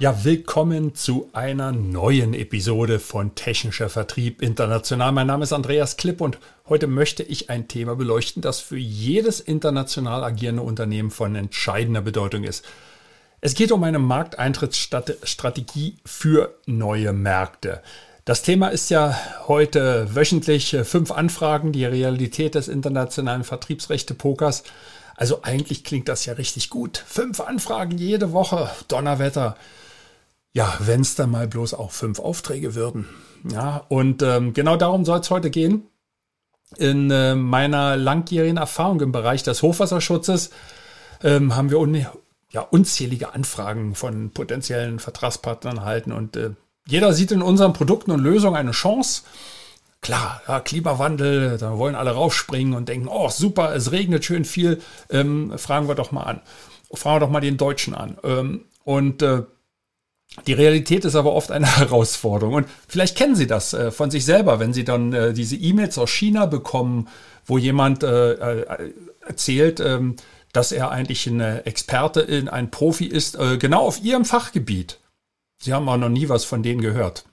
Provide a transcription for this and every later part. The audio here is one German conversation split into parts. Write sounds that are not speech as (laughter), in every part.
Ja, willkommen zu einer neuen Episode von Technischer Vertrieb International. Mein Name ist Andreas Klipp und heute möchte ich ein Thema beleuchten, das für jedes international agierende Unternehmen von entscheidender Bedeutung ist. Es geht um eine Markteintrittsstrategie für neue Märkte. Das Thema ist ja heute wöchentlich fünf Anfragen, die Realität des internationalen Vertriebsrechte-Pokers. Also eigentlich klingt das ja richtig gut. Fünf Anfragen jede Woche, Donnerwetter. Ja, wenn es dann mal bloß auch fünf Aufträge würden. Ja, und ähm, genau darum soll es heute gehen. In äh, meiner langjährigen Erfahrung im Bereich des Hochwasserschutzes ähm, haben wir un ja, unzählige Anfragen von potenziellen Vertragspartnern erhalten und äh, jeder sieht in unseren Produkten und Lösungen eine Chance. Klar, ja, Klimawandel, da wollen alle raufspringen und denken, oh super, es regnet schön viel, ähm, fragen wir doch mal an. Fragen wir doch mal den Deutschen an. Ähm, und äh, die Realität ist aber oft eine (laughs) Herausforderung. Und vielleicht kennen Sie das äh, von sich selber, wenn Sie dann äh, diese E-Mails aus China bekommen, wo jemand äh, äh erzählt, ähm, dass er eigentlich ein Experte, in, ein Profi ist, äh, genau auf Ihrem Fachgebiet. Sie haben auch noch nie was von denen gehört.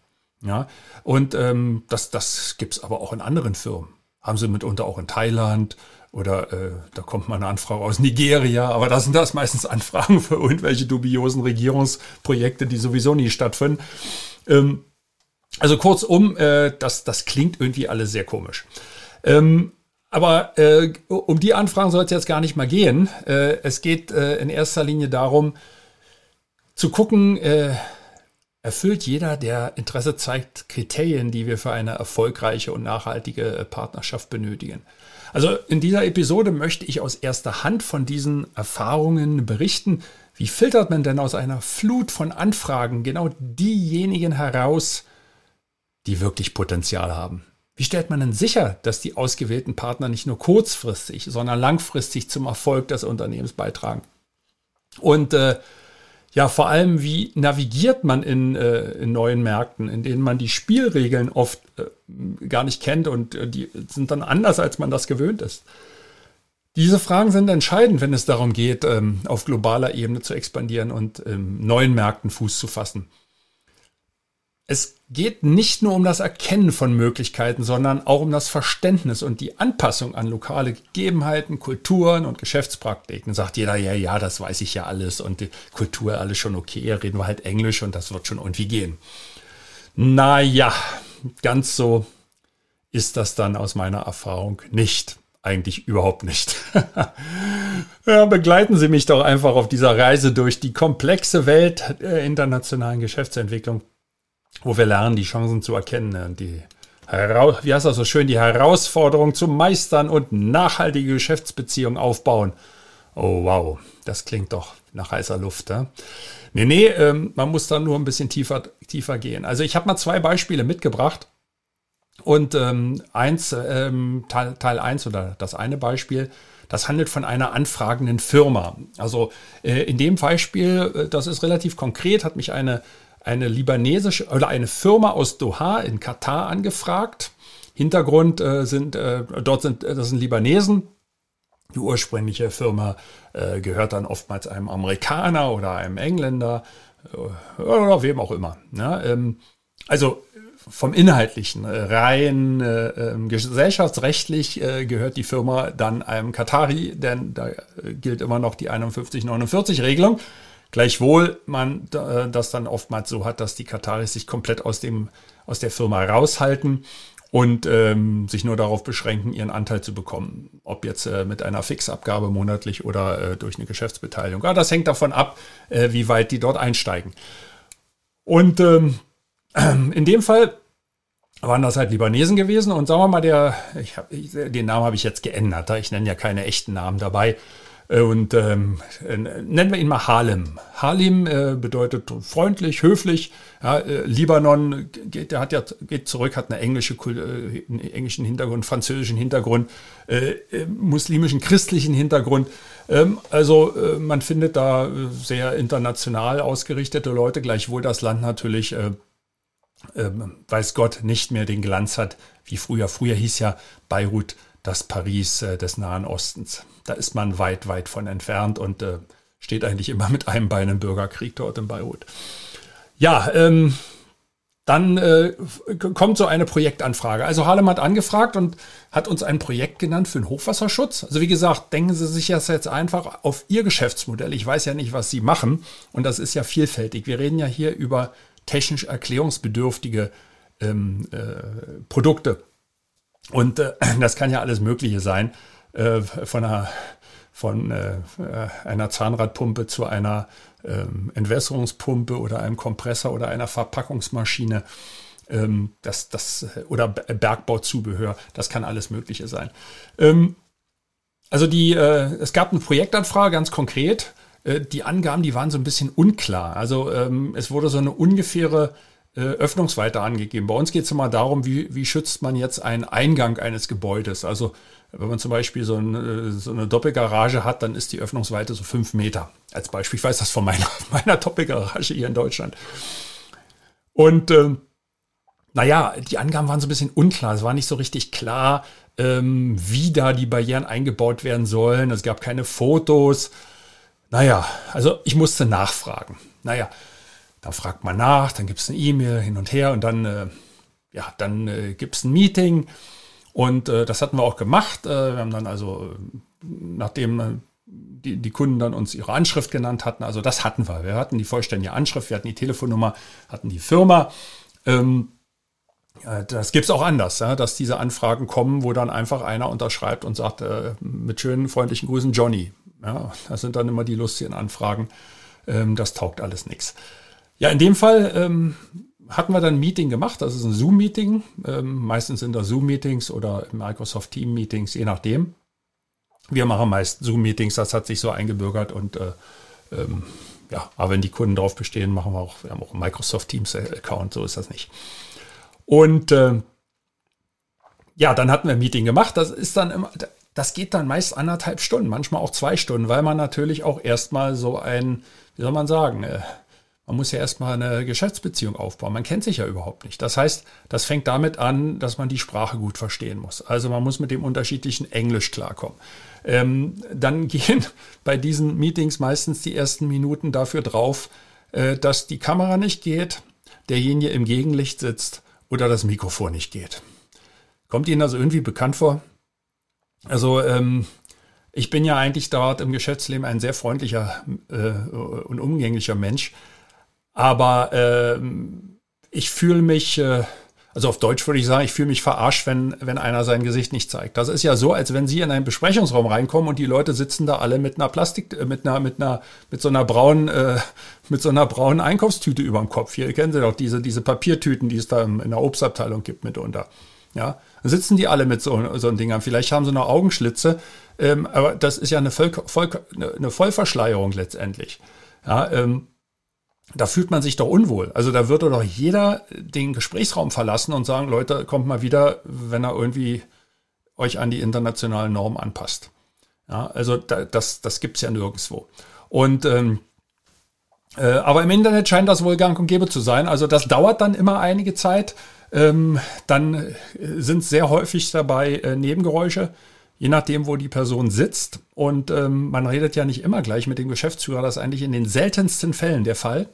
Ja, und ähm, das, das gibt es aber auch in anderen Firmen. Haben sie mitunter auch in Thailand, oder äh, da kommt mal eine Anfrage aus Nigeria, aber das sind das meistens Anfragen für irgendwelche dubiosen Regierungsprojekte, die sowieso nie stattfinden. Ähm, also kurzum, äh, das, das klingt irgendwie alles sehr komisch. Ähm, aber äh, um die Anfragen soll es jetzt gar nicht mal gehen. Äh, es geht äh, in erster Linie darum, zu gucken, äh, erfüllt jeder, der Interesse zeigt, Kriterien, die wir für eine erfolgreiche und nachhaltige Partnerschaft benötigen. Also in dieser Episode möchte ich aus erster Hand von diesen Erfahrungen berichten. Wie filtert man denn aus einer Flut von Anfragen genau diejenigen heraus, die wirklich Potenzial haben? Wie stellt man denn sicher, dass die ausgewählten Partner nicht nur kurzfristig, sondern langfristig zum Erfolg des Unternehmens beitragen? Und äh, ja, vor allem, wie navigiert man in, äh, in neuen Märkten, in denen man die Spielregeln oft äh, gar nicht kennt und äh, die sind dann anders, als man das gewöhnt ist. Diese Fragen sind entscheidend, wenn es darum geht, ähm, auf globaler Ebene zu expandieren und ähm, neuen Märkten Fuß zu fassen es geht nicht nur um das Erkennen von Möglichkeiten, sondern auch um das Verständnis und die Anpassung an lokale Gegebenheiten, Kulturen und Geschäftspraktiken. Sagt jeder, ja, ja, das weiß ich ja alles und die Kultur alles schon okay, reden wir halt Englisch und das wird schon irgendwie gehen. Naja, ganz so ist das dann aus meiner Erfahrung nicht. Eigentlich überhaupt nicht. (laughs) ja, begleiten Sie mich doch einfach auf dieser Reise durch die komplexe Welt der internationalen Geschäftsentwicklung wo wir lernen, die Chancen zu erkennen und ne? die wie heißt das so schön, die Herausforderung zu meistern und nachhaltige Geschäftsbeziehungen aufbauen. Oh wow, das klingt doch nach heißer Luft. Ne? Nee, nee, ähm, man muss da nur ein bisschen tiefer, tiefer gehen. Also ich habe mal zwei Beispiele mitgebracht. Und ähm, eins, ähm, Teil, Teil 1 oder das eine Beispiel, das handelt von einer anfragenden Firma. Also äh, in dem Beispiel, äh, das ist relativ konkret, hat mich eine eine libanesische oder eine Firma aus Doha in Katar angefragt. Hintergrund äh, sind, äh, dort sind, äh, das sind Libanesen. Die ursprüngliche Firma äh, gehört dann oftmals einem Amerikaner oder einem Engländer äh, oder wem auch immer. Ja, ähm, also vom Inhaltlichen äh, rein äh, ähm, gesellschaftsrechtlich äh, gehört die Firma dann einem Katari, denn da gilt immer noch die 51-49-Regelung. Gleichwohl man äh, das dann oftmals so hat, dass die Kataris sich komplett aus, dem, aus der Firma raushalten und ähm, sich nur darauf beschränken, ihren Anteil zu bekommen. Ob jetzt äh, mit einer Fixabgabe monatlich oder äh, durch eine Geschäftsbeteiligung. Ja, das hängt davon ab, äh, wie weit die dort einsteigen. Und ähm, (clears throat) in dem Fall waren das halt Libanesen gewesen und sagen wir mal, der, hab, den Namen habe ich jetzt geändert, ich nenne ja keine echten Namen dabei. Äh, und ähm, äh, nennen wir ihn mal Halim. Halim äh, bedeutet freundlich, höflich. Ja, äh, Libanon geht, der hat ja geht zurück, hat eine englische, äh, einen englischen Hintergrund, französischen Hintergrund, äh, muslimischen, christlichen Hintergrund. Ähm, also man findet da sehr international ausgerichtete Leute, gleichwohl das Land natürlich ähm, weiß Gott, nicht mehr den Glanz hat wie früher. Früher hieß ja Beirut das Paris äh, des Nahen Ostens. Da ist man weit, weit von entfernt und äh, steht eigentlich immer mit einem Bein im Bürgerkrieg dort in Beirut. Ja, ähm, dann äh, kommt so eine Projektanfrage. Also Harlem hat angefragt und hat uns ein Projekt genannt für den Hochwasserschutz. Also wie gesagt, denken Sie sich das jetzt einfach auf Ihr Geschäftsmodell. Ich weiß ja nicht, was Sie machen und das ist ja vielfältig. Wir reden ja hier über technisch erklärungsbedürftige ähm, äh, Produkte. Und äh, (clears throat) das kann ja alles Mögliche sein, äh, von einer, von äh, einer Zahnradpumpe zu einer ähm, Entwässerungspumpe oder einem Kompressor oder einer Verpackungsmaschine. Ähm, das, das, oder Bergbauzubehör, das kann alles Mögliche sein. Ähm, also die, äh, es gab eine Projektanfrage, ganz konkret. Äh, die Angaben, die waren so ein bisschen unklar. Also es wurde so eine ungefähre äh, Öffnungsweite angegeben. Bei uns geht es immer darum, wie, wie schützt man jetzt einen Eingang eines Gebäudes. Also wenn man zum Beispiel so, ein, äh, so eine Doppelgarage hat, dann ist die Öffnungsweite so fünf Meter. Als Beispiel, ich weiß das von meiner, (laughs) meiner Doppelgarage hier in Deutschland. Und ähm, naja, die Angaben waren so ein bisschen unklar. Es war nicht so richtig klar, ähm, wie da die Barrieren eingebaut werden sollen. Es gab keine Fotos. Naja, also ich musste nachfragen. Naja, da fragt man nach, dann gibt es eine E-Mail hin und her und dann, äh, ja, dann äh, gibt es ein Meeting. Und äh, das hatten wir auch gemacht. Äh, wir haben dann also, nachdem äh, die, die Kunden dann uns ihre Anschrift genannt hatten, also das hatten wir. Wir hatten die vollständige Anschrift, wir hatten die Telefonnummer, hatten die Firma. Ähm, äh, das gibt es auch anders, ja, dass diese Anfragen kommen, wo dann einfach einer unterschreibt und sagt, äh, mit schönen, freundlichen Grüßen Johnny. Ja, das sind dann immer die lustigen Anfragen. Ähm, das taugt alles nichts. Ja, in dem Fall ähm, hatten wir dann ein Meeting gemacht. Das ist ein Zoom-Meeting. Ähm, meistens sind das Zoom-Meetings oder Microsoft Team-Meetings, je nachdem. Wir machen meist Zoom-Meetings, das hat sich so eingebürgert und äh, ähm, ja, aber wenn die Kunden darauf bestehen, machen wir auch, wir haben auch einen Microsoft Teams-Account, so ist das nicht. Und äh, ja, dann hatten wir ein Meeting gemacht. Das ist dann immer, das geht dann meist anderthalb Stunden, manchmal auch zwei Stunden, weil man natürlich auch erstmal so ein, wie soll man sagen, äh, man muss ja erstmal eine Geschäftsbeziehung aufbauen. Man kennt sich ja überhaupt nicht. Das heißt, das fängt damit an, dass man die Sprache gut verstehen muss. Also man muss mit dem unterschiedlichen Englisch klarkommen. Ähm, dann (laughs) gehen bei diesen Meetings meistens die ersten Minuten dafür drauf, äh, dass die Kamera nicht geht, derjenige im Gegenlicht sitzt oder das Mikrofon nicht geht. Kommt Ihnen das irgendwie bekannt vor? Also ähm, ich bin ja eigentlich dort im Geschäftsleben ein sehr freundlicher äh, und umgänglicher Mensch. Aber äh, ich fühle mich, äh, also auf Deutsch würde ich sagen, ich fühle mich verarscht, wenn, wenn einer sein Gesicht nicht zeigt. Das ist ja so, als wenn Sie in einen Besprechungsraum reinkommen und die Leute sitzen da alle mit einer Plastik, äh, mit einer, mit einer, mit so einer braunen, äh, mit so einer braunen Einkaufstüte über dem Kopf. Hier kennen Sie doch diese, diese Papiertüten, die es da in der Obstabteilung gibt mitunter. Ja, dann sitzen die alle mit so, so einem Ding Vielleicht haben sie noch Augenschlitze, ähm, aber das ist ja eine, Voll, Voll, eine Vollverschleierung letztendlich. Ja, ähm, da fühlt man sich doch unwohl. Also da würde doch jeder den Gesprächsraum verlassen und sagen, Leute, kommt mal wieder, wenn er irgendwie euch an die internationalen Normen anpasst. Ja, also da, das, das gibt es ja nirgendwo. Und ähm, äh, aber im Internet scheint das wohl gang und gäbe zu sein. Also das dauert dann immer einige Zeit. Ähm, dann sind sehr häufig dabei äh, Nebengeräusche je nachdem, wo die Person sitzt. Und ähm, man redet ja nicht immer gleich mit dem Geschäftsführer, das ist eigentlich in den seltensten Fällen der Fall.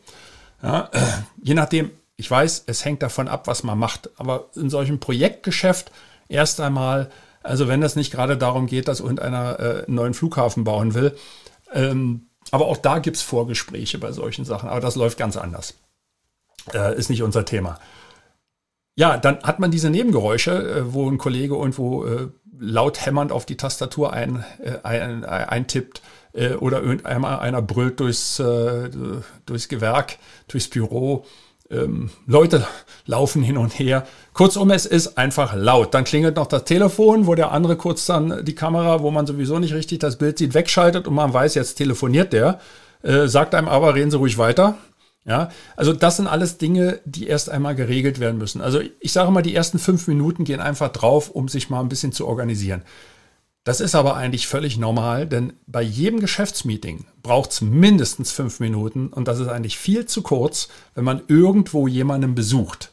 Ja, äh, (clears throat) je nachdem, ich weiß, es hängt davon ab, was man macht. Aber in solchem Projektgeschäft erst einmal, also wenn es nicht gerade darum geht, dass irgendeiner äh, einen neuen Flughafen bauen will, ähm, aber auch da gibt es Vorgespräche bei solchen Sachen. Aber das läuft ganz anders. Äh, ist nicht unser Thema. Ja, dann hat man diese Nebengeräusche, äh, wo ein Kollege irgendwo äh, laut hämmernd auf die Tastatur ein, äh, ein, eintippt oder irgendeiner einer brüllt durchs, durchs Gewerk, durchs Büro ähm, Leute laufen hin und her. Kurzum, es ist einfach laut. Dann klingelt noch das Telefon, wo der andere kurz dann die Kamera, wo man sowieso nicht richtig das Bild sieht, wegschaltet und man weiß, jetzt telefoniert der. Äh, sagt einem aber, reden Sie ruhig weiter. Ja, also das sind alles Dinge, die erst einmal geregelt werden müssen. Also ich sage mal, die ersten fünf Minuten gehen einfach drauf, um sich mal ein bisschen zu organisieren. Das ist aber eigentlich völlig normal, denn bei jedem Geschäftsmeeting braucht es mindestens fünf Minuten und das ist eigentlich viel zu kurz, wenn man irgendwo jemanden besucht.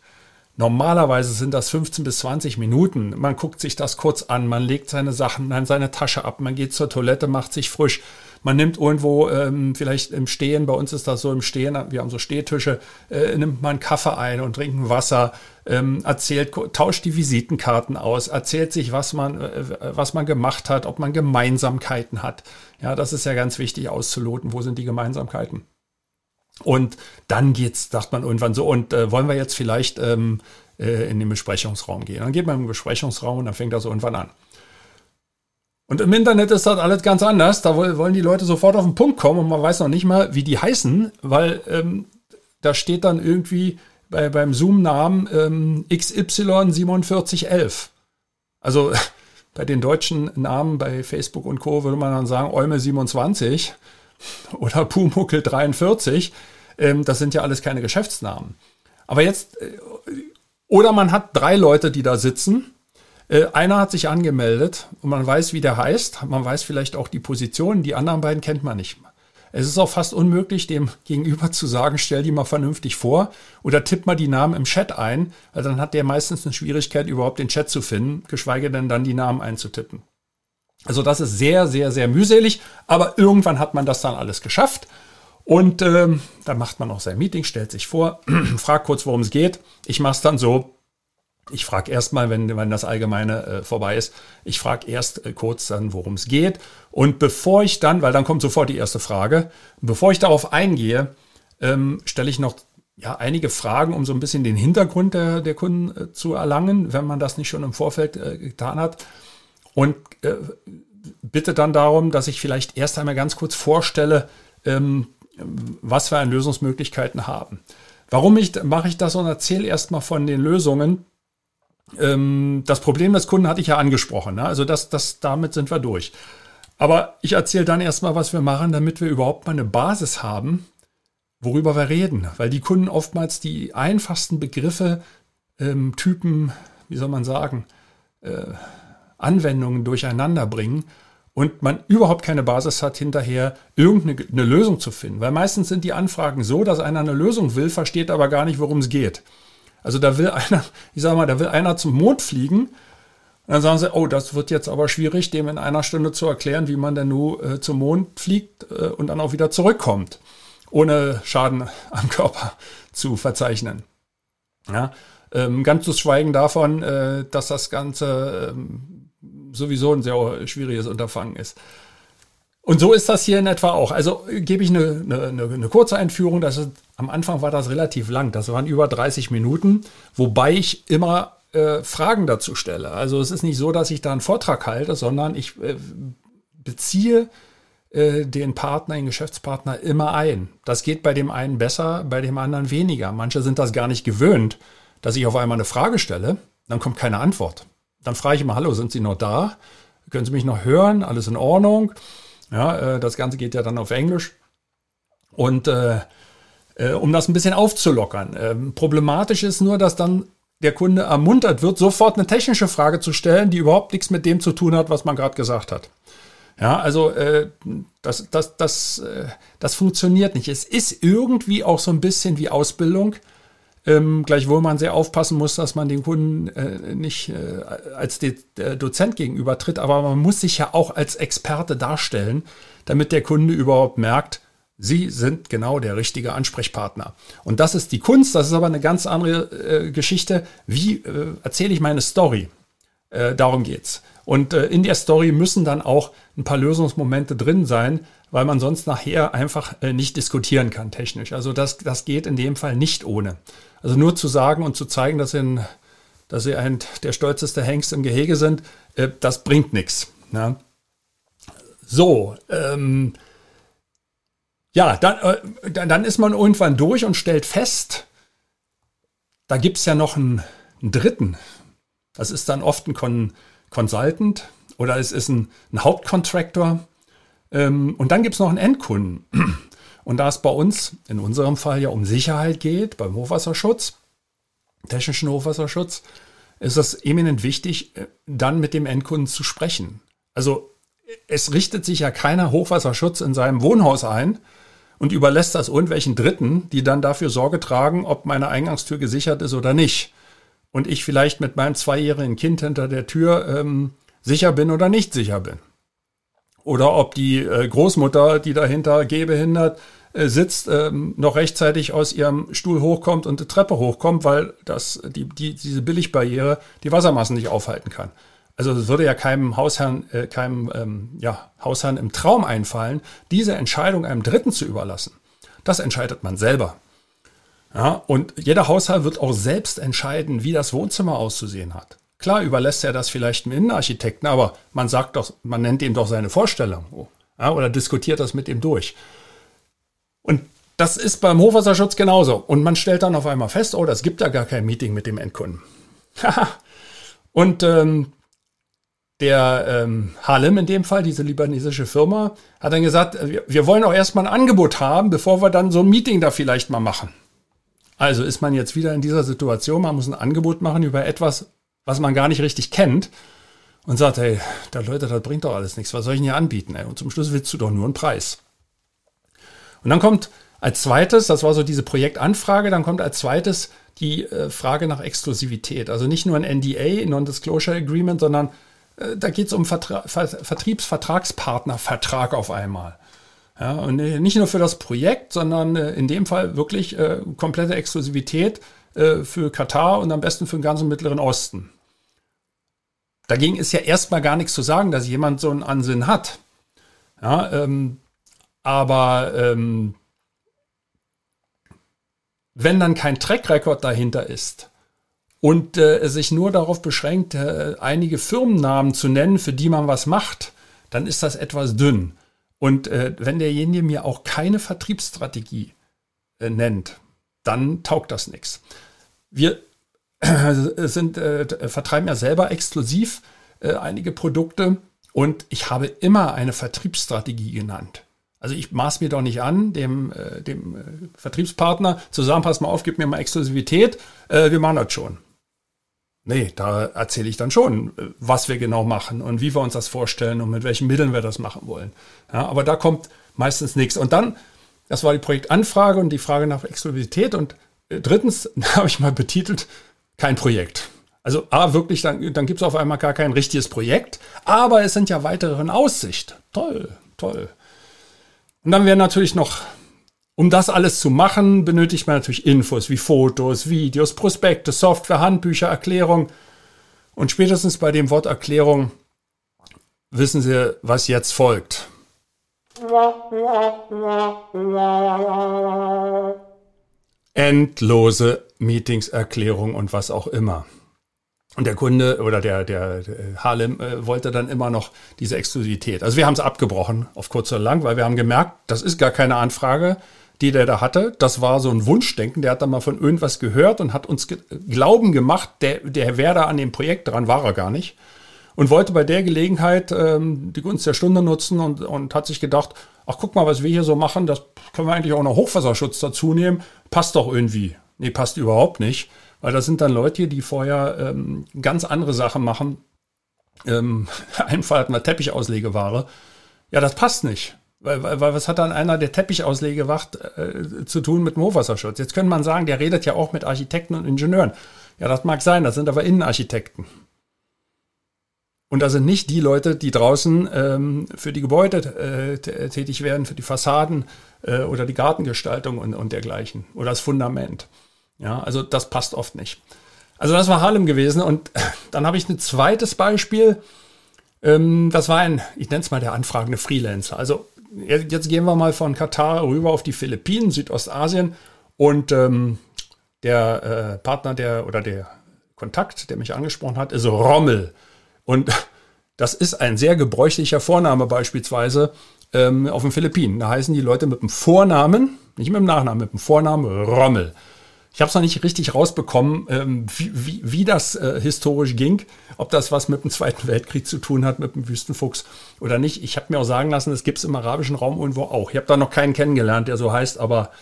Normalerweise sind das 15 bis 20 Minuten. Man guckt sich das kurz an, man legt seine Sachen in seine Tasche ab, man geht zur Toilette, macht sich frisch man nimmt irgendwo ähm, vielleicht im Stehen, bei uns ist das so im Stehen, wir haben so Stehtische, äh, nimmt man Kaffee ein und trinkt ein Wasser, ähm, erzählt, tauscht die Visitenkarten aus, erzählt sich, was man, äh, was man gemacht hat, ob man Gemeinsamkeiten hat. Ja, das ist ja ganz wichtig auszuloten, wo sind die Gemeinsamkeiten. Und dann geht's, sagt man irgendwann so, und äh, wollen wir jetzt vielleicht ähm, äh, in den Besprechungsraum gehen? Dann geht man im Besprechungsraum und dann fängt das irgendwann an. Und im Internet ist das alles ganz anders. Da wollen die Leute sofort auf den Punkt kommen und man weiß noch nicht mal, wie die heißen, weil ähm, da steht dann irgendwie bei, beim Zoom-Namen ähm, XY4711. Also (laughs) bei den deutschen Namen bei Facebook und Co. würde man dann sagen Eume27 oder Pumuckel 43. Ähm, das sind ja alles keine Geschäftsnamen. Aber jetzt, äh, oder man hat drei Leute, die da sitzen äh, einer hat sich angemeldet und man weiß, wie der heißt. Man weiß vielleicht auch die Position. Die anderen beiden kennt man nicht. Es ist auch fast unmöglich, dem Gegenüber zu sagen, stell die mal vernünftig vor oder tipp mal die Namen im Chat ein, weil dann hat der meistens eine Schwierigkeit, überhaupt den Chat zu finden, geschweige denn dann die Namen einzutippen. Also das ist sehr, sehr, sehr mühselig, aber irgendwann hat man das dann alles geschafft. Und ähm, dann macht man auch sein Meeting, stellt sich vor, (clears throat) fragt kurz, worum es geht. Ich mache es dann so, ich frage erstmal, wenn, wenn das Allgemeine äh, vorbei ist, ich frage erst äh, kurz dann, worum es geht. Und bevor ich dann, weil dann kommt sofort die erste Frage, bevor ich darauf eingehe, ähm, stelle ich noch ja, einige Fragen, um so ein bisschen den Hintergrund der, der Kunden äh, zu erlangen, wenn man das nicht schon im Vorfeld äh, getan hat. Und äh, bitte dann darum, dass ich vielleicht erst einmal ganz kurz vorstelle, ähm, was wir an Lösungsmöglichkeiten haben. Warum ich, mache ich das und erzähle erstmal von den Lösungen? Ähm, das Problem des Kunden hatte ich ja angesprochen. Ne? Also das, das, damit sind wir durch. Aber ich erzähle dann erstmal, was wir machen, damit wir überhaupt mal eine Basis haben, worüber wir reden. Weil die Kunden oftmals die einfachsten Begriffe, ähm, Typen, wie soll man sagen, äh, Anwendungen durcheinander bringen und man überhaupt keine Basis hat, hinterher irgendeine Lösung zu finden. Weil meistens sind die Anfragen so, dass einer eine Lösung will, versteht aber gar nicht, worum es geht. Also da will (laughs) einer, ich sag mal, da will einer zum Mond fliegen. Und dann sagen sie, oh, das wird jetzt aber schwierig, dem in einer Stunde zu erklären, wie man denn nur äh, zum Mond fliegt äh, und dann auch wieder zurückkommt, ohne Schaden (laughs) am Körper zu verzeichnen. Ja, ähm, ganz zu schweigen davon, äh, dass das Ganze ähm, sowieso ein sehr schwieriges Unterfangen ist. Und so ist das hier in etwa auch. Also gebe ich eine, eine, eine kurze Einführung. Das ist, am Anfang war das relativ lang. Das waren über 30 Minuten, wobei ich immer äh, Fragen dazu stelle. Also es ist nicht so, dass ich da einen Vortrag halte, sondern ich äh, beziehe äh, den Partner, den Geschäftspartner immer ein. Das geht bei dem einen besser, bei dem anderen weniger. Manche sind das gar nicht gewöhnt, dass ich auf einmal eine Frage stelle, dann kommt keine Antwort. Dann frage ich immer, hallo, sind Sie noch da? Können Sie mich noch hören? Alles in Ordnung? Ja, äh, das Ganze geht ja dann auf Englisch. Und äh, äh, um das ein bisschen aufzulockern. Ähm, problematisch ist nur, dass dann der Kunde ermuntert wird, sofort eine technische Frage zu stellen, die überhaupt nichts mit dem zu tun hat, was man gerade gesagt hat. Ja, also äh, das, das, das, äh, das funktioniert nicht. Es ist irgendwie auch so ein bisschen wie Ausbildung. Ähm, gleichwohl man sehr aufpassen muss, dass man den Kunden äh, nicht äh, als De äh, Dozent gegenüber tritt, aber man muss sich ja auch als Experte darstellen, damit der Kunde überhaupt merkt, Sie sind genau der richtige Ansprechpartner. Und das ist die Kunst, das ist aber eine ganz andere äh, Geschichte. Wie äh, erzähle ich meine Story? Äh, darum geht's. Und in der Story müssen dann auch ein paar Lösungsmomente drin sein, weil man sonst nachher einfach nicht diskutieren kann technisch. Also das, das geht in dem Fall nicht ohne. Also nur zu sagen und zu zeigen, dass sie, ein, dass sie ein, der stolzeste Hengst im Gehege sind, äh, das bringt nichts. Ne? So, ähm, ja, dann, äh, dann ist man irgendwann durch und stellt fest, da gibt es ja noch einen, einen, dritten. Das ist dann oft ein Con Consultant oder es ist ein, ein Hauptcontractor. Ähm, und dann gibt es noch einen Endkunden. Und da es bei uns in unserem Fall ja um Sicherheit geht, beim Hochwasserschutz, technischen Hochwasserschutz, ist es eminent wichtig, äh, dann mit dem Endkunden zu sprechen. Also es richtet sich ja keiner Hochwasserschutz in seinem Wohnhaus ein und überlässt das irgendwelchen Dritten, die dann dafür Sorge tragen, ob meine Eingangstür gesichert ist oder nicht. Und ich vielleicht mit meinem zweijährigen Kind hinter der Tür ähm, sicher bin oder nicht sicher bin. Oder ob die äh, Großmutter, die dahinter gehbehindert äh, sitzt, ähm, noch rechtzeitig aus ihrem Stuhl hochkommt und die Treppe hochkommt, weil das, die, die, diese Billigbarriere die Wassermassen nicht aufhalten kann. Also es würde ja keinem Hausherrn, äh, keinem ähm, ja, Hausherrn im Traum einfallen, diese Entscheidung einem Dritten zu überlassen. Das entscheidet man selber. Ja, und jeder Haushalt wird auch selbst entscheiden, wie das Wohnzimmer auszusehen hat. Klar überlässt er das vielleicht einem Innenarchitekten, aber man sagt doch, man nennt ihm doch seine Vorstellung ja, oder diskutiert das mit ihm durch. Und das ist beim Hochwasserschutz genauso. Und man stellt dann auf einmal fest, oh, das gibt ja gar kein Meeting mit dem Endkunden. (laughs) und ähm, der ähm, Harlem in dem Fall, diese libanesische Firma, hat dann gesagt, wir, wir wollen auch erstmal ein Angebot haben, bevor wir dann so ein Meeting da vielleicht mal machen. Also ist man jetzt wieder in dieser Situation, man muss ein Angebot machen über etwas, was man gar nicht richtig kennt und sagt, hey, da Leute, das bringt doch alles nichts, was soll ich denn hier anbieten? Ey? Und zum Schluss willst du doch nur einen Preis. Und dann kommt als zweites, das war so diese Projektanfrage, dann kommt als zweites die äh, Frage nach Exklusivität. Also nicht nur ein NDA, Non-Disclosure Agreement, sondern äh, da geht es um Vertra Ver Vertriebsvertragspartnervertrag auf einmal. Ja, und äh, nicht nur für das Projekt, sondern äh, in dem Fall wirklich äh, komplette Exklusivität äh, für Katar und am besten für den ganzen Mittleren Osten. Dagegen ist ja erstmal gar nichts zu sagen, dass jemand so einen Ansinn hat. Ja, ähm, aber ähm, wenn dann kein Track Record dahinter ist und äh, es sich nur darauf beschränkt, äh, einige Firmennamen zu nennen, für die man was macht, dann ist das etwas dünn. Und äh, wenn derjenige mir auch keine Vertriebsstrategie äh, nennt, dann taugt das nichts. Wir sind, äh, vertreiben ja selber exklusiv äh, einige Produkte und ich habe immer eine Vertriebsstrategie genannt. Also ich maß mir doch nicht an, dem, äh, dem äh, Vertriebspartner zu sagen, pass mal auf, gib mir mal Exklusivität, äh, wir machen das schon. Nee, da erzähle ich dann schon, äh, was wir genau machen und wie wir uns das vorstellen und mit welchen Mitteln wir das machen wollen. Ja, aber da kommt meistens nichts. Und dann, das war die Projektanfrage und die Frage nach Exklusivität. Und äh, drittens (laughs) habe ich mal betitelt, kein Projekt. Also A, wirklich, dann, dann gibt es auf einmal gar kein richtiges Projekt, aber es sind ja weitere in Aussicht. Toll, toll. Und dann wäre natürlich noch, um das alles zu machen, benötigt man natürlich Infos wie Fotos, Videos, Prospekte, Software, Handbücher, Erklärung. Und spätestens bei dem Wort Erklärung wissen Sie, was jetzt folgt. Endlose Meetings, Erklärung und was auch immer. Und der Kunde oder der, der, der Harlem äh, wollte dann immer noch diese Exklusivität. Also wir haben es abgebrochen, auf kurz oder lang, weil wir haben gemerkt, das ist gar keine Anfrage, die der da hatte. Das war so ein Wunschdenken. Der hat dann mal von irgendwas gehört und hat uns Glauben gemacht, der, der wäre da an dem Projekt dran, war er gar nicht. Und wollte bei der Gelegenheit ähm, die Gunst der Stunde nutzen und, und hat sich gedacht, ach guck mal, was wir hier so machen, das können wir eigentlich auch noch Hochwasserschutz dazu nehmen. Passt doch irgendwie. Nee, passt überhaupt nicht. Weil das sind dann Leute, die vorher ähm, ganz andere Sachen machen. Ähm, einen Fall hatten wir Teppichauslegeware. Ja, das passt nicht. Weil, weil, weil was hat dann einer, der Teppichausleger macht, äh, zu tun mit dem Hochwasserschutz? Jetzt könnte man sagen, der redet ja auch mit Architekten und Ingenieuren. Ja, das mag sein, das sind aber Innenarchitekten. Und das sind nicht die Leute, die draußen ähm, für die Gebäude äh, tätig werden, für die Fassaden äh, oder die Gartengestaltung und, und dergleichen oder das Fundament. Ja, also das passt oft nicht. Also das war Harlem gewesen und (laughs) dann habe ich ein zweites Beispiel. Ähm, das war ein, ich nenne es mal der anfragende Freelancer. Also jetzt gehen wir mal von Katar rüber auf die Philippinen, Südostasien und ähm, der äh, Partner, der oder der Kontakt, der mich angesprochen hat, ist Rommel. Und (laughs) das ist ein sehr gebräuchlicher Vorname beispielsweise ähm, auf den Philippinen. Da heißen die Leute mit dem Vornamen, nicht mit dem Nachnamen, mit dem Vornamen Rommel. Ich habe es noch nicht richtig rausbekommen, ähm, wie, wie, wie das äh, historisch ging, ob das was mit dem Zweiten Weltkrieg zu tun hat, mit dem Wüstenfuchs oder nicht. Ich habe mir auch sagen lassen, das gibt es im arabischen Raum irgendwo auch. Ich habe da noch keinen kennengelernt, der so heißt, aber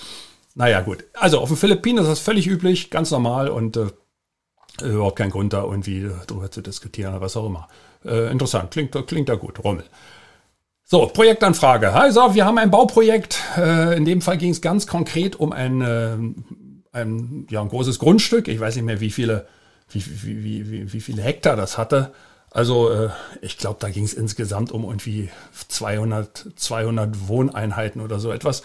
naja, gut. Also auf den Philippinen ist das völlig üblich, ganz normal und äh, überhaupt kein Grund, da irgendwie drüber zu diskutieren oder was auch immer. Äh, interessant, klingt, klingt da gut, Rommel. So, Projektanfrage. Also, wir haben ein Bauprojekt. Äh, in dem Fall ging es ganz konkret um ein, äh, ein, ja, ein großes Grundstück. Ich weiß nicht mehr, wie viele, wie, wie, wie, wie, viele Hektar das hatte. Also, äh, ich glaube, da ging es insgesamt um irgendwie 200, 200 Wohneinheiten oder so etwas.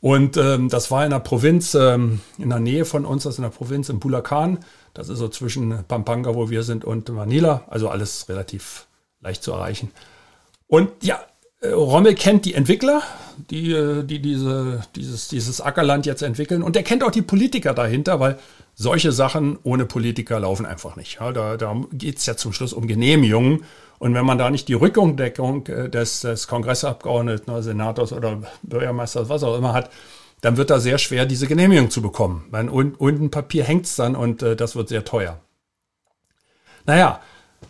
Und ähm, das war in der Provinz, ähm, in der Nähe von uns, das ist in der Provinz in Bulacan. Das ist so zwischen Pampanga, wo wir sind, und Manila. Also alles relativ leicht zu erreichen. Und ja, Rommel kennt die Entwickler, die, äh, die diese, dieses, dieses Ackerland jetzt entwickeln. Und er kennt auch die Politiker dahinter, weil solche Sachen ohne Politiker laufen einfach nicht. Ja, da da geht es ja zum Schluss um Genehmigungen. Und wenn man da nicht die Rückendeckung äh, des, des Kongressabgeordneten oder Senators oder Bürgermeisters, was auch immer hat, dann wird da sehr schwer, diese Genehmigung zu bekommen. Weil unten Papier hängt es dann und äh, das wird sehr teuer. Naja,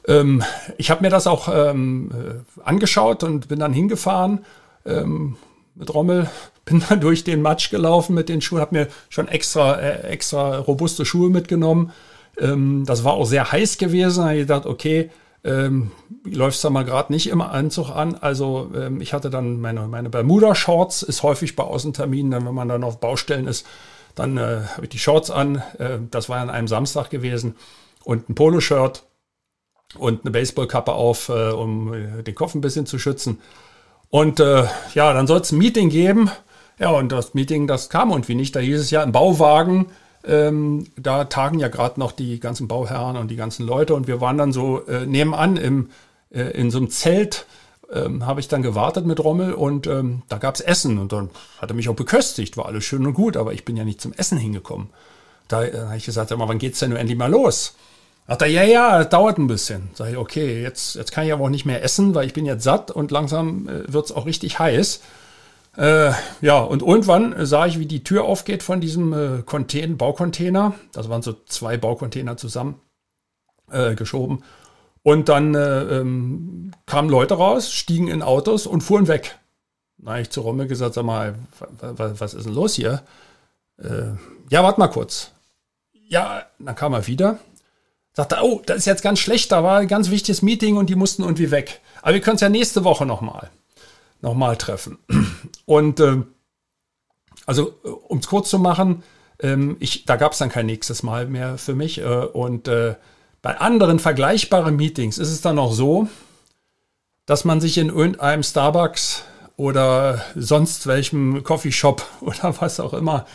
ähm, ich habe mir das auch ähm, äh, angeschaut und bin dann hingefahren ähm, mit Rommel, (laughs) bin dann durch den Matsch gelaufen mit den Schuhen, habe mir schon extra, äh, extra robuste Schuhe mitgenommen. Ähm, das war auch sehr heiß gewesen. Da habe ich gedacht, okay, ähm, läufst da mal gerade nicht im Anzug an. Also ähm, ich hatte dann meine, meine Bermuda-Shorts, ist häufig bei Außenterminen, dann, wenn man dann auf Baustellen ist, dann äh, habe ich die Shorts an. Äh, das war an einem Samstag gewesen und ein Poloshirt und eine Baseballkappe auf, äh, um äh, den Kopf ein bisschen zu schützen. Und äh, ja, dann soll es ein Meeting geben. Ja, und das Meeting, das kam irgendwie nicht. Da hieß es ja im Bauwagen, ähm, da tagen ja gerade noch die ganzen Bauherren und die ganzen Leute und wir waren dann so äh, nebenan im, äh, in so einem Zelt, ähm, habe ich dann gewartet mit Rommel und ähm, da gab's Essen und dann hat er mich auch beköstigt, war alles schön und gut, aber ich bin ja nicht zum Essen hingekommen. Da äh, habe ich gesagt, mal, wann geht's denn nur endlich mal los? Sagt er, ja, ja, dauert ein bisschen. Sag ich, okay, jetzt, jetzt kann ich aber auch nicht mehr essen, weil ich bin jetzt satt und langsam äh, wird's auch richtig heiß. Äh, ja, und irgendwann sah ich, wie die Tür aufgeht von diesem äh, Contain Baucontainer. Das waren so zwei Baucontainer zusammen äh, geschoben. Und dann äh, ähm, kamen Leute raus, stiegen in Autos und fuhren weg. Habe ich zu Rommel gesagt, sag mal, was ist denn los hier? Äh, ja, warte mal kurz. Ja, dann kam er wieder. Sagte, oh, das ist jetzt ganz schlecht, da war ein ganz wichtiges Meeting und die mussten irgendwie weg. Aber wir können es ja nächste Woche nochmal noch mal treffen. (clears throat) Und äh, also, um es kurz zu machen, ähm, ich, da gab es dann kein nächstes Mal mehr für mich. Äh, und äh, bei anderen vergleichbaren Meetings ist es dann auch so, dass man sich in irgendeinem Starbucks oder sonst welchem Coffeeshop (laughs) oder was auch immer,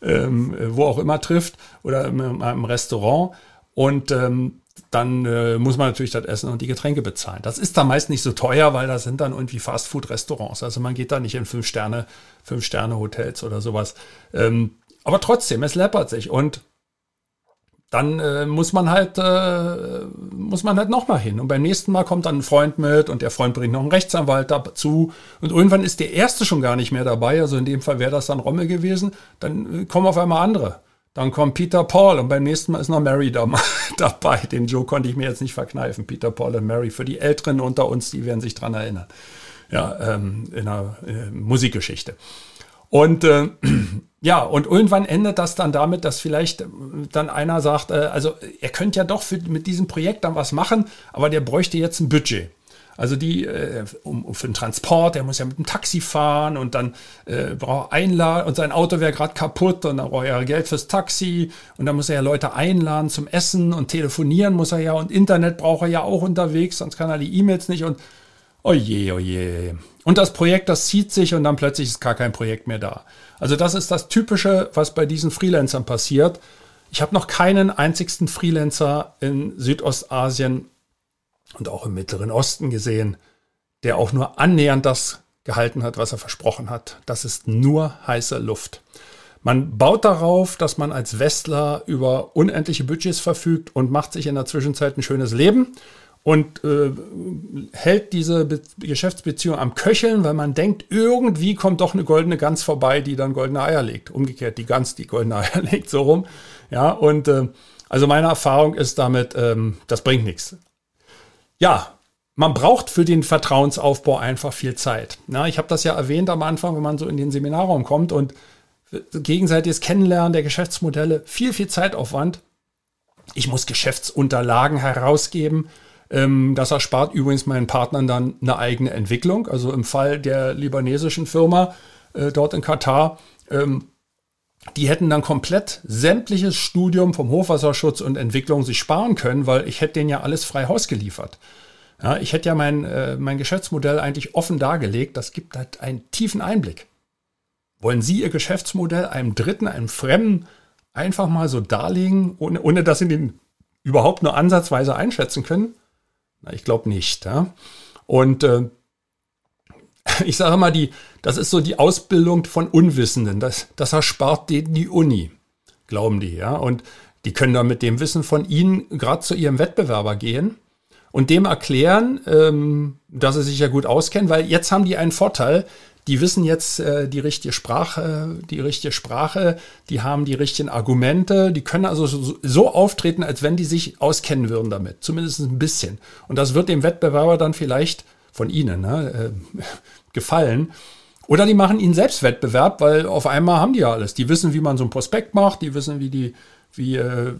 ähm, wo auch immer trifft oder im, im Restaurant und ähm, dann äh, muss man natürlich das Essen und die Getränke bezahlen. Das ist dann meist nicht so teuer, weil das sind dann irgendwie Fastfood-Restaurants. Also man geht da nicht in fünf Sterne, fünf Sterne Hotels oder sowas. Ähm, aber trotzdem, es läppert sich und dann äh, muss man halt äh, muss man halt noch mal hin und beim nächsten Mal kommt dann ein Freund mit und der Freund bringt noch einen Rechtsanwalt dazu und irgendwann ist der erste schon gar nicht mehr dabei also in dem Fall wäre das dann Rommel gewesen dann äh, kommen auf einmal andere dann kommt Peter Paul und beim nächsten Mal ist noch Mary da, (laughs) dabei. Den Joe konnte ich mir jetzt nicht verkneifen. Peter Paul und Mary. Für die Älteren unter uns, die werden sich dran erinnern. Ja, ähm, in einer äh, Musikgeschichte. Und äh, (clears throat) ja, und irgendwann endet das dann damit, dass vielleicht dann einer sagt, äh, also er könnte ja doch für, mit diesem Projekt dann was machen, aber der bräuchte jetzt ein Budget. Also die äh, um, für den Transport, der muss ja mit dem Taxi fahren und dann äh, braucht er einladen und sein Auto wäre gerade kaputt und dann braucht er Geld fürs Taxi und dann muss er ja Leute einladen zum Essen und telefonieren muss er ja und Internet braucht er ja auch unterwegs, sonst kann er die E-Mails nicht und oje, oje. Und das Projekt, das zieht sich und dann plötzlich ist gar kein Projekt mehr da. Also das ist das Typische, was bei diesen Freelancern passiert. Ich habe noch keinen einzigsten Freelancer in Südostasien und auch im Mittleren Osten gesehen, der auch nur annähernd das gehalten hat, was er versprochen hat. Das ist nur heiße Luft. Man baut darauf, dass man als Westler über unendliche Budgets verfügt und macht sich in der Zwischenzeit ein schönes Leben. und äh, hält diese Be Geschäftsbeziehung am Köcheln, weil man denkt, irgendwie kommt doch eine goldene Gans vorbei, die dann goldene Eier legt. Umgekehrt die Gans, die goldene (laughs) Eier legt, so rum. Ja, und äh, also meine Erfahrung ist damit, ähm, das bringt nichts. Ja, man braucht für den Vertrauensaufbau einfach viel Zeit. Na, ich habe das ja erwähnt am Anfang, wenn man so in den Seminarraum kommt und gegenseitiges Kennenlernen der Geschäftsmodelle, viel, viel Zeitaufwand. Ich muss Geschäftsunterlagen herausgeben. Ähm, das erspart übrigens meinen Partnern dann eine eigene Entwicklung. Also im Fall der libanesischen Firma äh, dort in Katar, ähm, die hätten dann komplett sämtliches Studium vom Hochwasserschutz und Entwicklung sich sparen können, weil ich hätte denen ja alles frei Haus geliefert. Ja, ich hätte ja mein, äh, mein Geschäftsmodell eigentlich offen dargelegt. Das gibt halt einen tiefen Einblick. Wollen Sie Ihr Geschäftsmodell einem Dritten, einem Fremden einfach mal so darlegen, ohne, ohne dass Sie den überhaupt nur ansatzweise einschätzen können? Na, ich glaube nicht. Ja? Und äh, (laughs) ich sage mal, die, das ist so die Ausbildung von Unwissenden. Das, das erspart denen die Uni, glauben die. Ja? Und die können dann mit dem Wissen von Ihnen gerade zu Ihrem Wettbewerber gehen und dem erklären, ähm, dass sie sich ja gut auskennen, weil jetzt haben die einen Vorteil. Die wissen jetzt äh, die richtige Sprache, die richtige Sprache, die haben die richtigen Argumente, die können also so, so auftreten, als wenn die sich auskennen würden damit, zumindest ein bisschen. Und das wird dem Wettbewerber dann vielleicht von Ihnen ne, äh, gefallen. Oder die machen ihnen selbst Wettbewerb, weil auf einmal haben die ja alles. Die wissen, wie man so ein Prospekt macht, die wissen, wie die wie äh,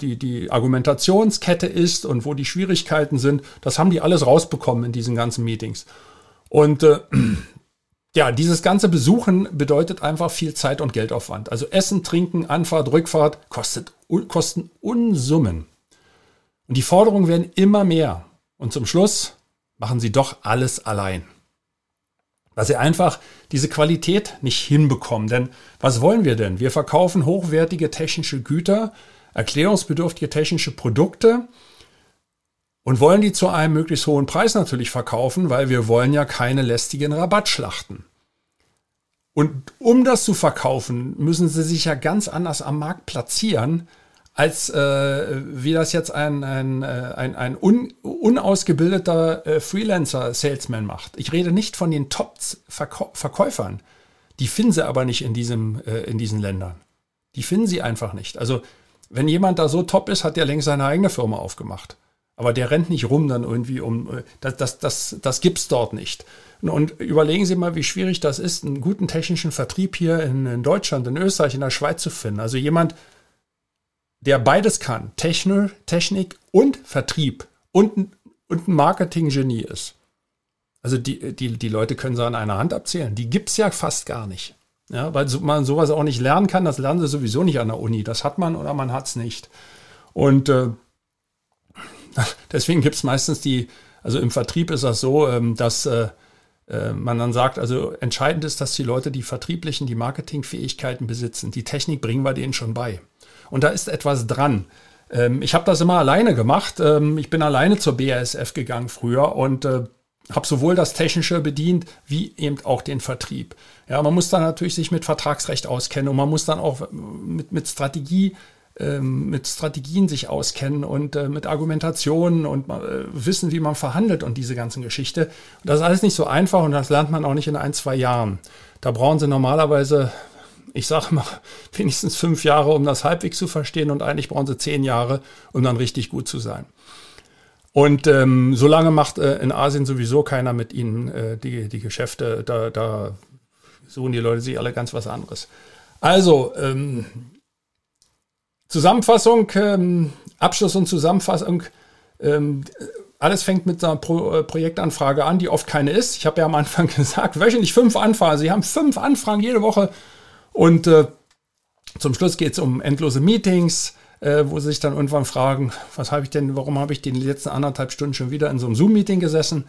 die, die Argumentationskette ist und wo die Schwierigkeiten sind. Das haben die alles rausbekommen in diesen ganzen Meetings. Und äh, (clears throat) ja, dieses ganze Besuchen bedeutet einfach viel Zeit und Geldaufwand. Also Essen, Trinken, Anfahrt, Rückfahrt kostet, kosten Unsummen. Und die Forderungen werden immer mehr. Und zum Schluss machen sie doch alles allein weil sie einfach diese Qualität nicht hinbekommen. Denn was wollen wir denn? Wir verkaufen hochwertige technische Güter, erklärungsbedürftige technische Produkte und wollen die zu einem möglichst hohen Preis natürlich verkaufen, weil wir wollen ja keine lästigen Rabattschlachten. Und um das zu verkaufen, müssen sie sich ja ganz anders am Markt platzieren, als äh, wie das jetzt ein, ein, äh, ein, ein un, unausgebildeter äh, Freelancer-Salesman macht. Ich rede nicht von den Top-Verkäufern. Die finden sie aber nicht in, diesem, äh, in diesen Ländern. Die finden sie einfach nicht. Also, wenn jemand da so top ist, hat der längst seine eigene Firma aufgemacht. Aber der rennt nicht rum dann irgendwie um. Äh, das, das, das, das gibt's dort nicht. Und überlegen Sie mal, wie schwierig das ist, einen guten technischen Vertrieb hier in, in Deutschland, in Österreich, in der Schweiz zu finden. Also jemand, der beides kann, Technik, Technik und Vertrieb und, und ein Marketing-Genie ist. Also die, die, die Leute können sie an einer Hand abzählen. Die gibt es ja fast gar nicht. Ja, weil man sowas auch nicht lernen kann, das lernen sie sowieso nicht an der Uni. Das hat man oder man hat es nicht. Und äh, (laughs) deswegen gibt es meistens die, also im Vertrieb ist das so, ähm, dass äh, äh, man dann sagt, also entscheidend ist, dass die Leute die vertrieblichen, die Marketingfähigkeiten besitzen. Die Technik bringen wir denen schon bei. Und da ist etwas dran. Ähm, ich habe das immer alleine gemacht. Ähm, ich bin alleine zur BASF gegangen früher und äh, habe sowohl das Technische bedient wie eben auch den Vertrieb. Ja, man muss dann natürlich sich mit Vertragsrecht auskennen und man muss dann auch mit, mit Strategie ähm, mit Strategien sich auskennen und äh, mit Argumentationen und äh, wissen, wie man verhandelt und diese ganzen Geschichte. Und das ist alles nicht so einfach und das lernt man auch nicht in ein, zwei Jahren. Da brauchen sie normalerweise ich sage mal, wenigstens fünf Jahre, um das halbwegs zu verstehen und eigentlich brauchen sie zehn Jahre, um dann richtig gut zu sein. Und ähm, solange macht äh, in Asien sowieso keiner mit ihnen äh, die, die Geschäfte. Da, da suchen die Leute sich alle ganz was anderes. Also, ähm, Zusammenfassung, ähm, Abschluss und Zusammenfassung. Ähm, alles fängt mit einer Pro äh, Projektanfrage an, die oft keine ist. Ich habe ja am Anfang (laughs) gesagt, wöchentlich fünf Anfragen. Sie haben fünf Anfragen jede Woche und äh, zum Schluss geht es um endlose Meetings, äh, wo sie sich dann irgendwann fragen, was habe ich denn, warum habe ich die letzten anderthalb Stunden schon wieder in so einem Zoom-Meeting gesessen?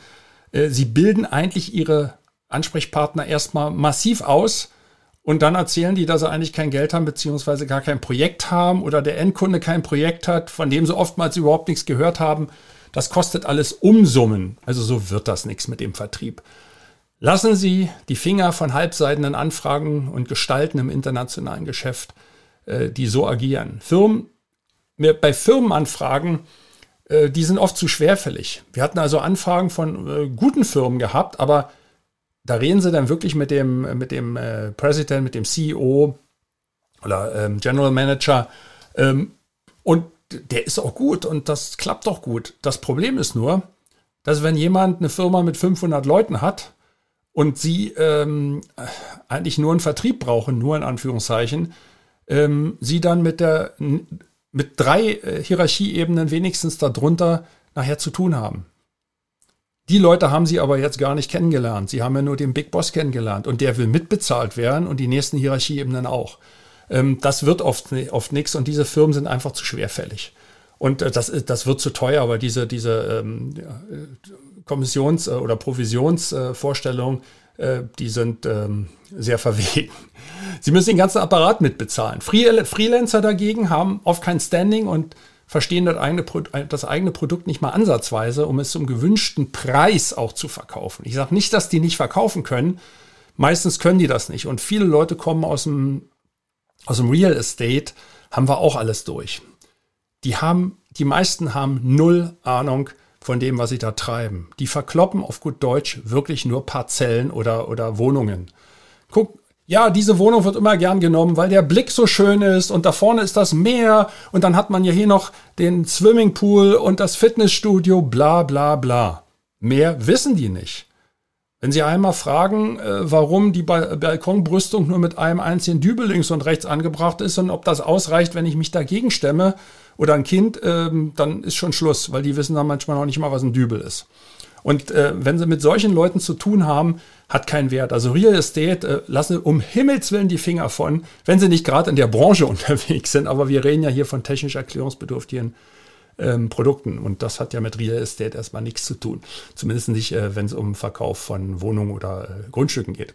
Äh, sie bilden eigentlich ihre Ansprechpartner erstmal massiv aus und dann erzählen die, dass sie eigentlich kein Geld haben, beziehungsweise gar kein Projekt haben oder der Endkunde kein Projekt hat, von dem sie oftmals überhaupt nichts gehört haben. Das kostet alles Umsummen. Also so wird das nichts mit dem Vertrieb. Lassen Sie die Finger von halbseitenden Anfragen und Gestalten im internationalen Geschäft, äh, die so agieren. Firmen, bei Firmenanfragen äh, die sind oft zu schwerfällig. Wir hatten also Anfragen von äh, guten Firmen gehabt, aber da reden sie dann wirklich mit dem, mit dem President, mit dem CEO oder ähm, General Manager ähm, und der ist auch gut und das klappt auch gut. Das Problem ist nur, dass wenn jemand eine Firma mit 500 Leuten hat und sie ähm, eigentlich nur einen Vertrieb brauchen, nur in Anführungszeichen, ähm, sie dann mit der mit drei äh, Hierarchieebenen wenigstens darunter nachher zu tun haben. Die Leute haben sie aber jetzt gar nicht kennengelernt. Sie haben ja nur den Big Boss kennengelernt und der will mitbezahlt werden und die nächsten Hierarchieebenen auch. Ähm, das wird oft, oft nichts und diese Firmen sind einfach zu schwerfällig. Und äh, das, das wird zu teuer, aber diese, diese ähm, Kommissions- oder Provisionsvorstellungen, äh, die sind ähm, sehr verwegen. Sie müssen den ganzen Apparat mitbezahlen. Freelancer dagegen haben oft kein Standing und verstehen das eigene, das eigene Produkt nicht mal ansatzweise, um es zum gewünschten Preis auch zu verkaufen. Ich sage nicht, dass die nicht verkaufen können. Meistens können die das nicht. Und viele Leute kommen aus dem, aus dem Real Estate, haben wir auch alles durch. Die haben, die meisten haben null Ahnung von dem, was sie da treiben. Die verkloppen auf gut Deutsch wirklich nur Parzellen oder, oder Wohnungen. Guck, ja, diese Wohnung wird immer gern genommen, weil der Blick so schön ist und da vorne ist das Meer und dann hat man ja hier noch den Swimmingpool und das Fitnessstudio, bla bla bla. Mehr wissen die nicht. Wenn Sie einmal fragen, äh, warum die Balkonbrüstung nur mit einem einzigen Dübel links und rechts angebracht ist und ob das ausreicht, wenn ich mich dagegen stemme oder ein Kind, ähm, dann ist schon Schluss, weil die wissen dann manchmal noch nicht mal, was ein Dübel ist. Und äh, wenn Sie mit solchen Leuten zu tun haben, hat keinen Wert. Also Real Estate, äh, lassen um Himmels Willen die Finger von, wenn Sie nicht gerade in der Branche (laughs) unterwegs sind. Aber wir reden ja hier von technisch erklärungsbedürftigen ähm, Produkten. Und das hat ja mit Real Estate erstmal nichts zu tun. Zumindest nicht, äh, wenn es um Verkauf von Wohnungen oder äh, Grundstücken geht.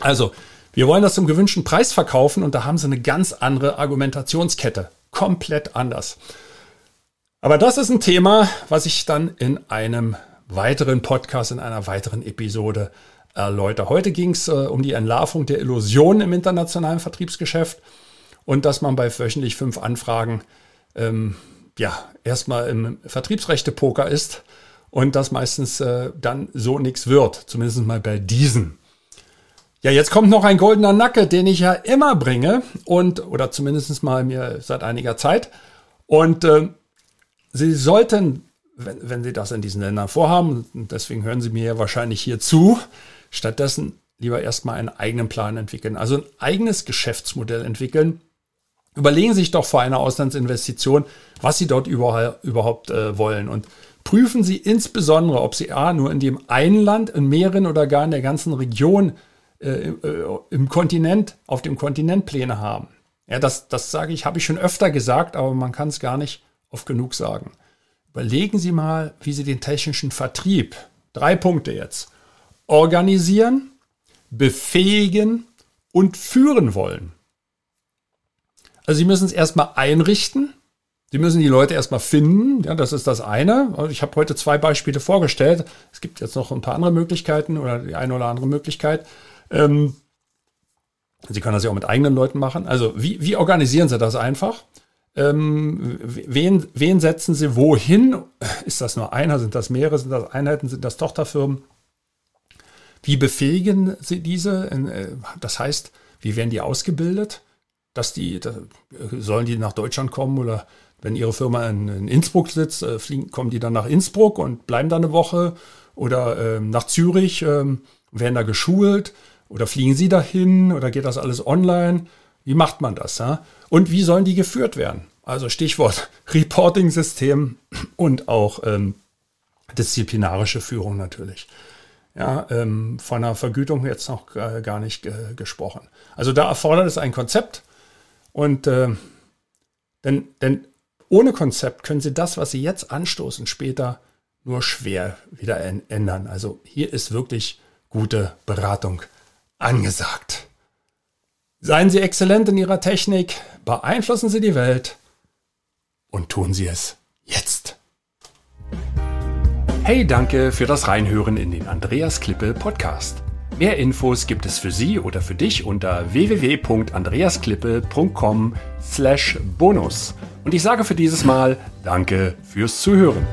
Also, wir wollen das zum gewünschten Preis verkaufen und da haben sie eine ganz andere Argumentationskette. Komplett anders. Aber das ist ein Thema, was ich dann in einem weiteren Podcast, in einer weiteren Episode erläutere. Heute ging es äh, um die Entlarvung der Illusionen im internationalen Vertriebsgeschäft und dass man bei wöchentlich fünf Anfragen ähm, ja erstmal im Vertriebsrechte-Poker ist und das meistens äh, dann so nichts wird, zumindest mal bei diesen. Ja, jetzt kommt noch ein goldener Nacke, den ich ja immer bringe und oder zumindest mal mir seit einiger Zeit. Und äh, Sie sollten wenn, wenn Sie das in diesen Ländern vorhaben, und deswegen hören Sie mir ja wahrscheinlich hier zu, stattdessen lieber erstmal einen eigenen Plan entwickeln, also ein eigenes Geschäftsmodell entwickeln. Überlegen Sie sich doch vor einer Auslandsinvestition, was Sie dort überall, überhaupt äh, wollen und prüfen Sie insbesondere, ob Sie A, nur in dem einen Land, in mehreren oder gar in der ganzen Region äh, äh, im Kontinent, auf dem Kontinent Pläne haben. Ja, das, das sage ich, habe ich schon öfter gesagt, aber man kann es gar nicht oft genug sagen. Überlegen Sie mal, wie Sie den technischen Vertrieb, drei Punkte jetzt, organisieren, befähigen und führen wollen. Also Sie müssen es erstmal einrichten. Sie müssen die Leute erstmal finden. Ja, das ist das eine. Also ich habe heute zwei Beispiele vorgestellt. Es gibt jetzt noch ein paar andere Möglichkeiten oder die eine oder andere Möglichkeit. Ähm, Sie können das ja auch mit eigenen Leuten machen. Also wie, wie organisieren Sie das einfach? Ähm, wen, wen setzen Sie wohin? Ist das nur einer? Sind das mehrere? Sind das Einheiten? Sind das Tochterfirmen? Wie befähigen Sie diese? Äh, das heißt, wie werden die ausgebildet? Dass die, sollen die nach Deutschland kommen oder wenn Ihre Firma in, in Innsbruck sitzt, äh, fliegen, kommen die dann nach Innsbruck und bleiben da eine Woche oder ähm, nach Zürich, ähm, werden da geschult oder fliegen Sie dahin oder geht das alles online? Wie macht man das? Ja? Und wie sollen die geführt werden? Also Stichwort (laughs) Reporting-System und auch ähm, disziplinarische Führung natürlich. Ja, ähm, von einer Vergütung jetzt noch gar nicht äh, gesprochen. Also da erfordert es ein Konzept und äh, denn, denn ohne Konzept können Sie das, was Sie jetzt anstoßen, später nur schwer wieder ändern. Also hier ist wirklich gute Beratung angesagt. Seien Sie exzellent in Ihrer Technik, beeinflussen Sie die Welt und tun Sie es jetzt. Hey, danke für das Reinhören in den Andreas Klippe Podcast. Mehr Infos gibt es für Sie oder für dich unter www.andreasklippe.com slash bonus Und ich sage für dieses Mal Danke fürs Zuhören.